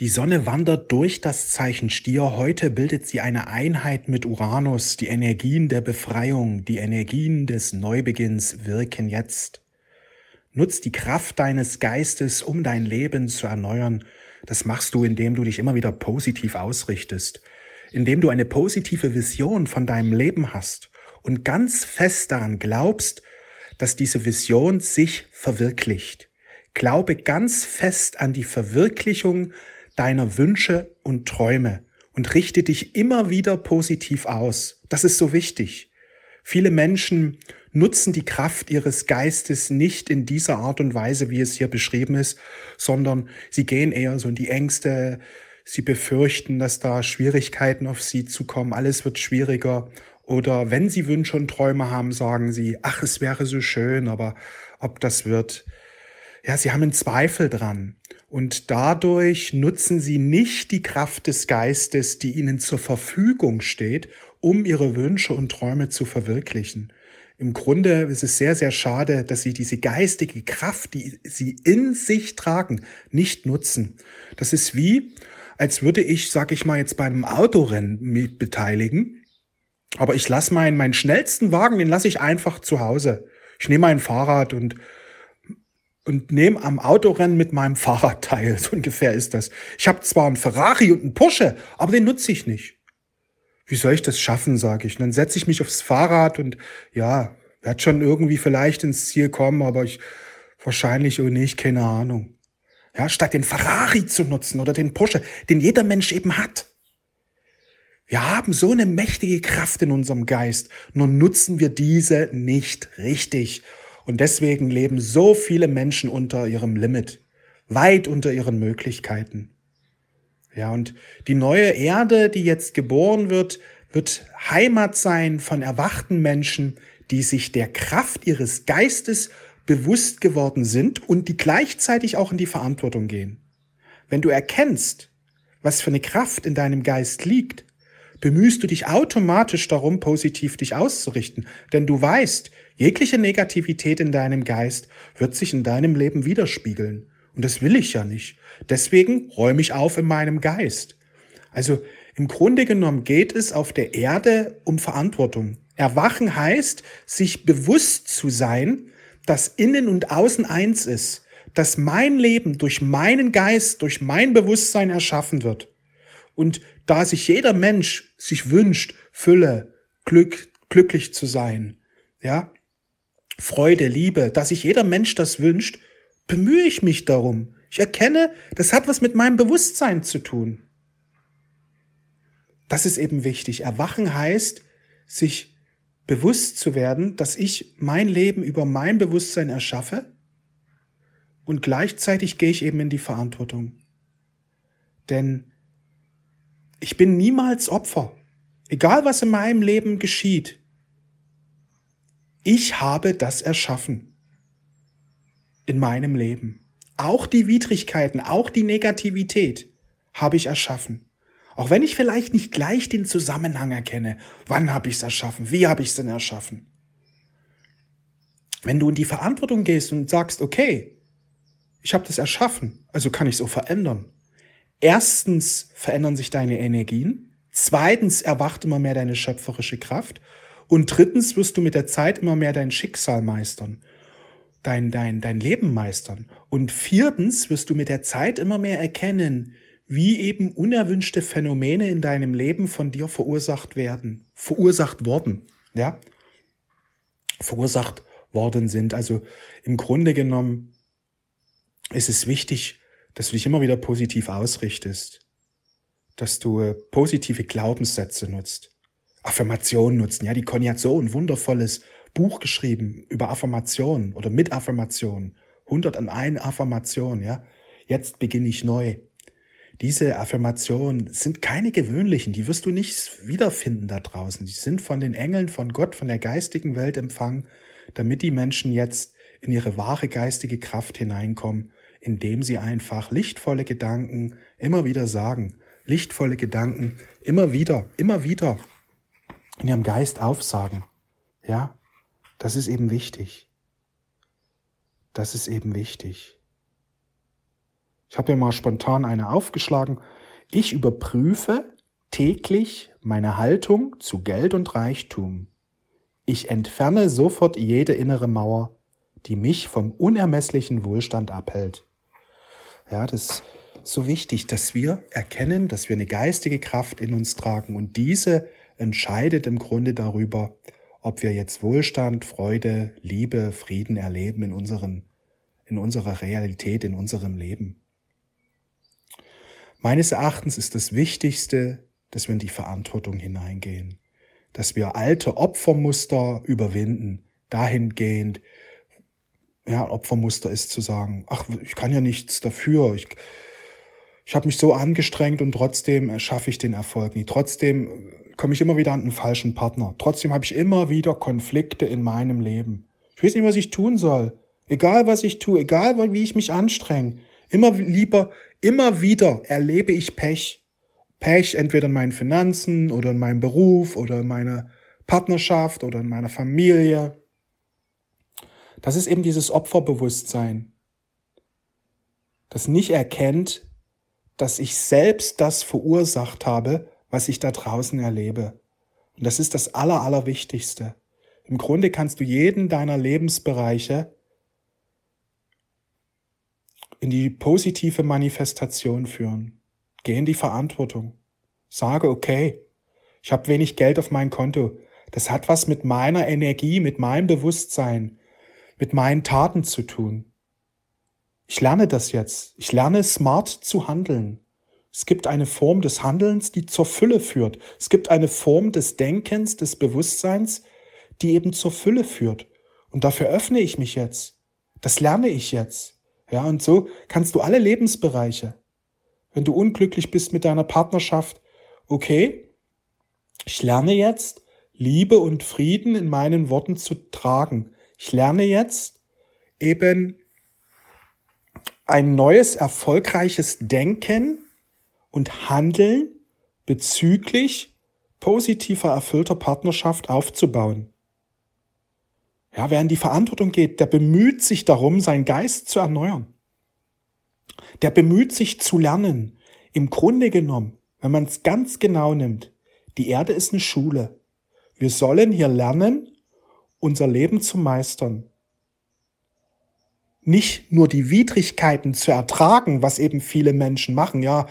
Die Sonne wandert durch das Zeichen Stier. Heute bildet sie eine Einheit mit Uranus. Die Energien der Befreiung, die Energien des Neubeginns wirken jetzt. Nutz die Kraft deines Geistes, um dein Leben zu erneuern. Das machst du, indem du dich immer wieder positiv ausrichtest, indem du eine positive Vision von deinem Leben hast und ganz fest daran glaubst, dass diese Vision sich verwirklicht. Glaube ganz fest an die Verwirklichung deiner Wünsche und Träume und richte dich immer wieder positiv aus. Das ist so wichtig. Viele Menschen nutzen die Kraft ihres Geistes nicht in dieser Art und Weise, wie es hier beschrieben ist, sondern sie gehen eher so in die Ängste, sie befürchten, dass da Schwierigkeiten auf sie zukommen, alles wird schwieriger. Oder wenn sie Wünsche und Träume haben, sagen sie, ach, es wäre so schön, aber ob das wird, ja, sie haben einen Zweifel dran. Und dadurch nutzen sie nicht die Kraft des Geistes, die ihnen zur Verfügung steht, um ihre Wünsche und Träume zu verwirklichen. Im Grunde ist es sehr, sehr schade, dass sie diese geistige Kraft, die sie in sich tragen, nicht nutzen. Das ist wie, als würde ich, sag ich mal, jetzt beim Autorennen mit beteiligen. Aber ich lasse meinen, meinen schnellsten Wagen, den lasse ich einfach zu Hause. Ich nehme mein Fahrrad und und nehme am Autorennen mit meinem Fahrrad teil. So ungefähr ist das. Ich habe zwar einen Ferrari und einen Porsche, aber den nutze ich nicht. Wie soll ich das schaffen, sage ich. Und dann setze ich mich aufs Fahrrad und ja, werde schon irgendwie vielleicht ins Ziel kommen, aber ich wahrscheinlich oder nicht, keine Ahnung. Ja, statt den Ferrari zu nutzen oder den Porsche, den jeder Mensch eben hat. Wir haben so eine mächtige Kraft in unserem Geist, nur nutzen wir diese nicht richtig. Und deswegen leben so viele Menschen unter ihrem Limit, weit unter ihren Möglichkeiten. Ja, und die neue Erde, die jetzt geboren wird, wird Heimat sein von erwachten Menschen, die sich der Kraft ihres Geistes bewusst geworden sind und die gleichzeitig auch in die Verantwortung gehen. Wenn du erkennst, was für eine Kraft in deinem Geist liegt, bemühst du dich automatisch darum, positiv dich auszurichten. Denn du weißt, jegliche Negativität in deinem Geist wird sich in deinem Leben widerspiegeln. Und das will ich ja nicht. Deswegen räume ich auf in meinem Geist. Also im Grunde genommen geht es auf der Erde um Verantwortung. Erwachen heißt, sich bewusst zu sein, dass innen und außen eins ist, dass mein Leben durch meinen Geist, durch mein Bewusstsein erschaffen wird. Und da sich jeder Mensch sich wünscht, Fülle, Glück, glücklich zu sein, ja, Freude, Liebe, dass sich jeder Mensch das wünscht, bemühe ich mich darum. Ich erkenne, das hat was mit meinem Bewusstsein zu tun. Das ist eben wichtig. Erwachen heißt, sich bewusst zu werden, dass ich mein Leben über mein Bewusstsein erschaffe und gleichzeitig gehe ich eben in die Verantwortung. Denn ich bin niemals Opfer. Egal was in meinem Leben geschieht. Ich habe das erschaffen. In meinem Leben. Auch die Widrigkeiten, auch die Negativität habe ich erschaffen. Auch wenn ich vielleicht nicht gleich den Zusammenhang erkenne. Wann habe ich es erschaffen? Wie habe ich es denn erschaffen? Wenn du in die Verantwortung gehst und sagst, okay, ich habe das erschaffen, also kann ich es auch verändern. Erstens verändern sich deine Energien. Zweitens erwacht immer mehr deine schöpferische Kraft. Und drittens wirst du mit der Zeit immer mehr dein Schicksal meistern, dein, dein, dein Leben meistern. Und viertens wirst du mit der Zeit immer mehr erkennen, wie eben unerwünschte Phänomene in deinem Leben von dir verursacht werden, verursacht worden, ja, verursacht worden sind. Also im Grunde genommen ist es wichtig, dass du dich immer wieder positiv ausrichtest, dass du äh, positive Glaubenssätze nutzt, Affirmationen nutzen. Ja, die Conny hat so ein wundervolles Buch geschrieben über Affirmationen oder mit Affirmationen. 101 Affirmationen, ja. Jetzt beginne ich neu. Diese Affirmationen sind keine gewöhnlichen, die wirst du nicht wiederfinden da draußen. Die sind von den Engeln, von Gott, von der geistigen Welt empfangen, damit die Menschen jetzt in ihre wahre geistige Kraft hineinkommen indem sie einfach lichtvolle Gedanken immer wieder sagen, lichtvolle Gedanken immer wieder, immer wieder in ihrem Geist aufsagen. Ja, das ist eben wichtig. Das ist eben wichtig. Ich habe mir mal spontan eine aufgeschlagen. Ich überprüfe täglich meine Haltung zu Geld und Reichtum. Ich entferne sofort jede innere Mauer, die mich vom unermesslichen Wohlstand abhält. Ja, das ist so wichtig, dass wir erkennen, dass wir eine geistige Kraft in uns tragen und diese entscheidet im Grunde darüber, ob wir jetzt Wohlstand, Freude, Liebe, Frieden erleben in, unseren, in unserer Realität, in unserem Leben. Meines Erachtens ist das Wichtigste, dass wir in die Verantwortung hineingehen, dass wir alte Opfermuster überwinden, dahingehend, ja, Opfermuster ist zu sagen, ach, ich kann ja nichts dafür, ich, ich habe mich so angestrengt und trotzdem schaffe ich den Erfolg nie. Trotzdem komme ich immer wieder an einen falschen Partner. Trotzdem habe ich immer wieder Konflikte in meinem Leben. Ich weiß nicht, was ich tun soll. Egal, was ich tue, egal, wie ich mich anstrenge. Immer lieber, immer wieder erlebe ich Pech. Pech entweder in meinen Finanzen oder in meinem Beruf oder in meiner Partnerschaft oder in meiner Familie. Das ist eben dieses Opferbewusstsein, das nicht erkennt, dass ich selbst das verursacht habe, was ich da draußen erlebe. Und das ist das Aller, Allerwichtigste. Im Grunde kannst du jeden deiner Lebensbereiche in die positive Manifestation führen. Geh in die Verantwortung. Sage, okay, ich habe wenig Geld auf mein Konto. Das hat was mit meiner Energie, mit meinem Bewusstsein, mit meinen Taten zu tun. Ich lerne das jetzt. Ich lerne smart zu handeln. Es gibt eine Form des Handelns, die zur Fülle führt. Es gibt eine Form des Denkens, des Bewusstseins, die eben zur Fülle führt. Und dafür öffne ich mich jetzt. Das lerne ich jetzt. Ja, und so kannst du alle Lebensbereiche. Wenn du unglücklich bist mit deiner Partnerschaft, okay, ich lerne jetzt, Liebe und Frieden in meinen Worten zu tragen. Ich lerne jetzt eben ein neues, erfolgreiches Denken und Handeln bezüglich positiver, erfüllter Partnerschaft aufzubauen. Ja, wer in die Verantwortung geht, der bemüht sich darum, seinen Geist zu erneuern. Der bemüht sich zu lernen. Im Grunde genommen, wenn man es ganz genau nimmt, die Erde ist eine Schule. Wir sollen hier lernen, unser Leben zu meistern. Nicht nur die Widrigkeiten zu ertragen, was eben viele Menschen machen. Ja,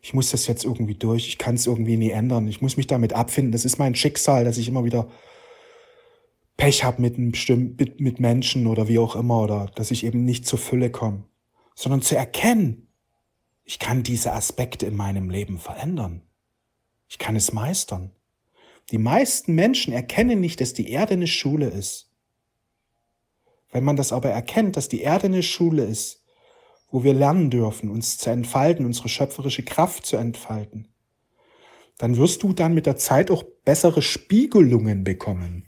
ich muss das jetzt irgendwie durch, ich kann es irgendwie nie ändern, ich muss mich damit abfinden, das ist mein Schicksal, dass ich immer wieder Pech habe mit, mit, mit Menschen oder wie auch immer, oder dass ich eben nicht zur Fülle komme, sondern zu erkennen, ich kann diese Aspekte in meinem Leben verändern. Ich kann es meistern. Die meisten Menschen erkennen nicht, dass die Erde eine Schule ist. Wenn man das aber erkennt, dass die Erde eine Schule ist, wo wir lernen dürfen, uns zu entfalten, unsere schöpferische Kraft zu entfalten, dann wirst du dann mit der Zeit auch bessere Spiegelungen bekommen.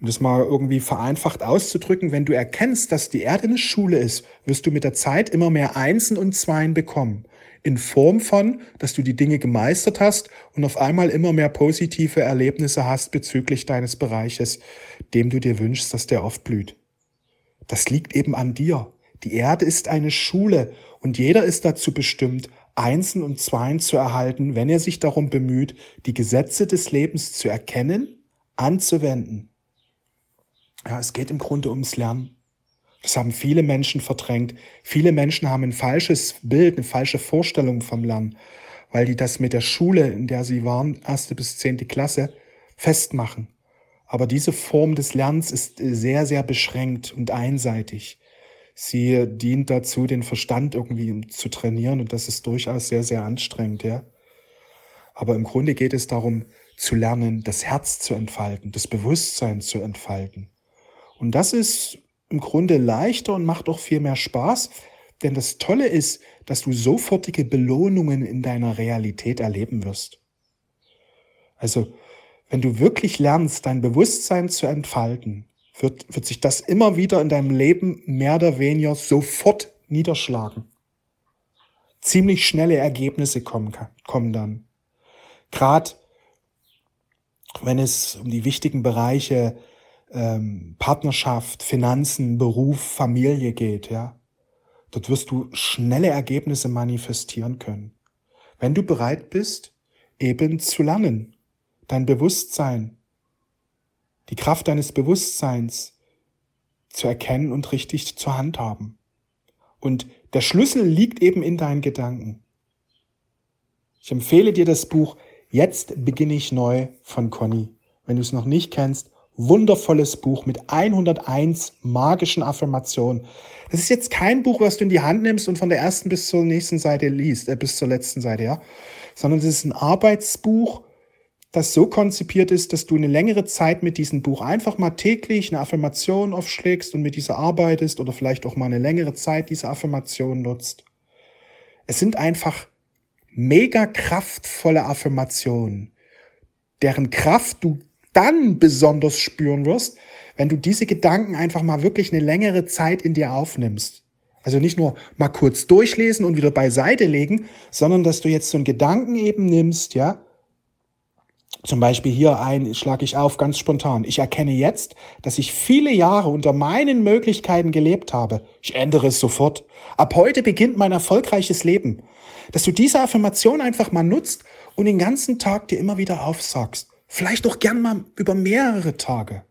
Um das mal irgendwie vereinfacht auszudrücken, wenn du erkennst, dass die Erde eine Schule ist, wirst du mit der Zeit immer mehr Einsen und Zweien bekommen. In Form von, dass du die Dinge gemeistert hast und auf einmal immer mehr positive Erlebnisse hast bezüglich deines Bereiches, dem du dir wünschst, dass der oft blüht. Das liegt eben an dir. Die Erde ist eine Schule und jeder ist dazu bestimmt, Einsen und Zweien zu erhalten, wenn er sich darum bemüht, die Gesetze des Lebens zu erkennen, anzuwenden. Ja, es geht im Grunde ums Lernen. Das haben viele Menschen verdrängt. Viele Menschen haben ein falsches Bild, eine falsche Vorstellung vom Lernen, weil die das mit der Schule, in der sie waren, erste bis zehnte Klasse, festmachen. Aber diese Form des Lernens ist sehr, sehr beschränkt und einseitig. Sie dient dazu, den Verstand irgendwie zu trainieren und das ist durchaus sehr, sehr anstrengend, ja. Aber im Grunde geht es darum, zu lernen, das Herz zu entfalten, das Bewusstsein zu entfalten. Und das ist im Grunde leichter und macht auch viel mehr Spaß, denn das Tolle ist, dass du sofortige Belohnungen in deiner Realität erleben wirst. Also, wenn du wirklich lernst, dein Bewusstsein zu entfalten, wird, wird sich das immer wieder in deinem Leben mehr oder weniger sofort niederschlagen. Ziemlich schnelle Ergebnisse kommen, kommen dann. Gerade wenn es um die wichtigen Bereiche ähm, Partnerschaft, Finanzen, Beruf, Familie geht, ja. Dort wirst du schnelle Ergebnisse manifestieren können. Wenn du bereit bist, eben zu lernen, dein Bewusstsein, die Kraft deines Bewusstseins zu erkennen und richtig zu handhaben. Und der Schlüssel liegt eben in deinen Gedanken. Ich empfehle dir das Buch Jetzt beginne ich neu von Conny. Wenn du es noch nicht kennst, wundervolles Buch mit 101 magischen Affirmationen. Das ist jetzt kein Buch, was du in die Hand nimmst und von der ersten bis zur nächsten Seite liest, äh, bis zur letzten Seite, ja, sondern es ist ein Arbeitsbuch, das so konzipiert ist, dass du eine längere Zeit mit diesem Buch einfach mal täglich eine Affirmation aufschlägst und mit dieser arbeitest oder vielleicht auch mal eine längere Zeit diese Affirmation nutzt. Es sind einfach mega kraftvolle Affirmationen, deren Kraft du dann besonders spüren wirst, wenn du diese Gedanken einfach mal wirklich eine längere Zeit in dir aufnimmst. Also nicht nur mal kurz durchlesen und wieder beiseite legen, sondern dass du jetzt so einen Gedanken eben nimmst, ja, zum Beispiel hier ein, schlage ich auf ganz spontan. Ich erkenne jetzt, dass ich viele Jahre unter meinen Möglichkeiten gelebt habe. Ich ändere es sofort. Ab heute beginnt mein erfolgreiches Leben. Dass du diese Affirmation einfach mal nutzt und den ganzen Tag dir immer wieder aufsagst. Vielleicht auch gern mal über mehrere Tage.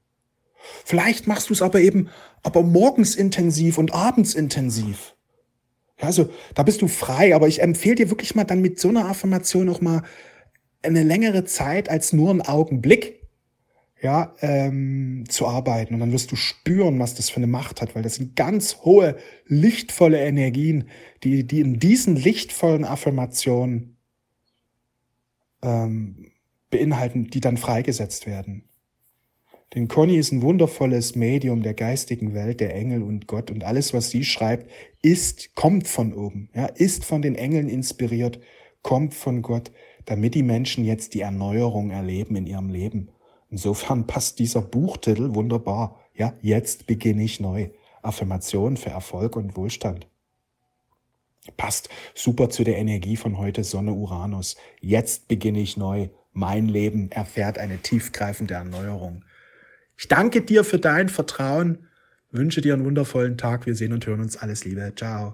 Vielleicht machst du es aber eben, aber morgens intensiv und abends intensiv. Also da bist du frei, aber ich empfehle dir wirklich mal dann mit so einer Affirmation auch mal eine längere Zeit als nur einen Augenblick ja, ähm, zu arbeiten. Und dann wirst du spüren, was das für eine Macht hat, weil das sind ganz hohe, lichtvolle Energien, die, die in diesen lichtvollen Affirmationen ähm, beinhalten, die dann freigesetzt werden. Denn Conny ist ein wundervolles Medium der geistigen Welt, der Engel und Gott und alles, was sie schreibt, ist, kommt von oben, ja, ist von den Engeln inspiriert, kommt von Gott damit die Menschen jetzt die Erneuerung erleben in ihrem Leben. Insofern passt dieser Buchtitel wunderbar. Ja, jetzt beginne ich neu. Affirmation für Erfolg und Wohlstand. Passt super zu der Energie von heute Sonne Uranus. Jetzt beginne ich neu. Mein Leben erfährt eine tiefgreifende Erneuerung. Ich danke dir für dein Vertrauen, wünsche dir einen wundervollen Tag. Wir sehen und hören uns. Alles Liebe. Ciao.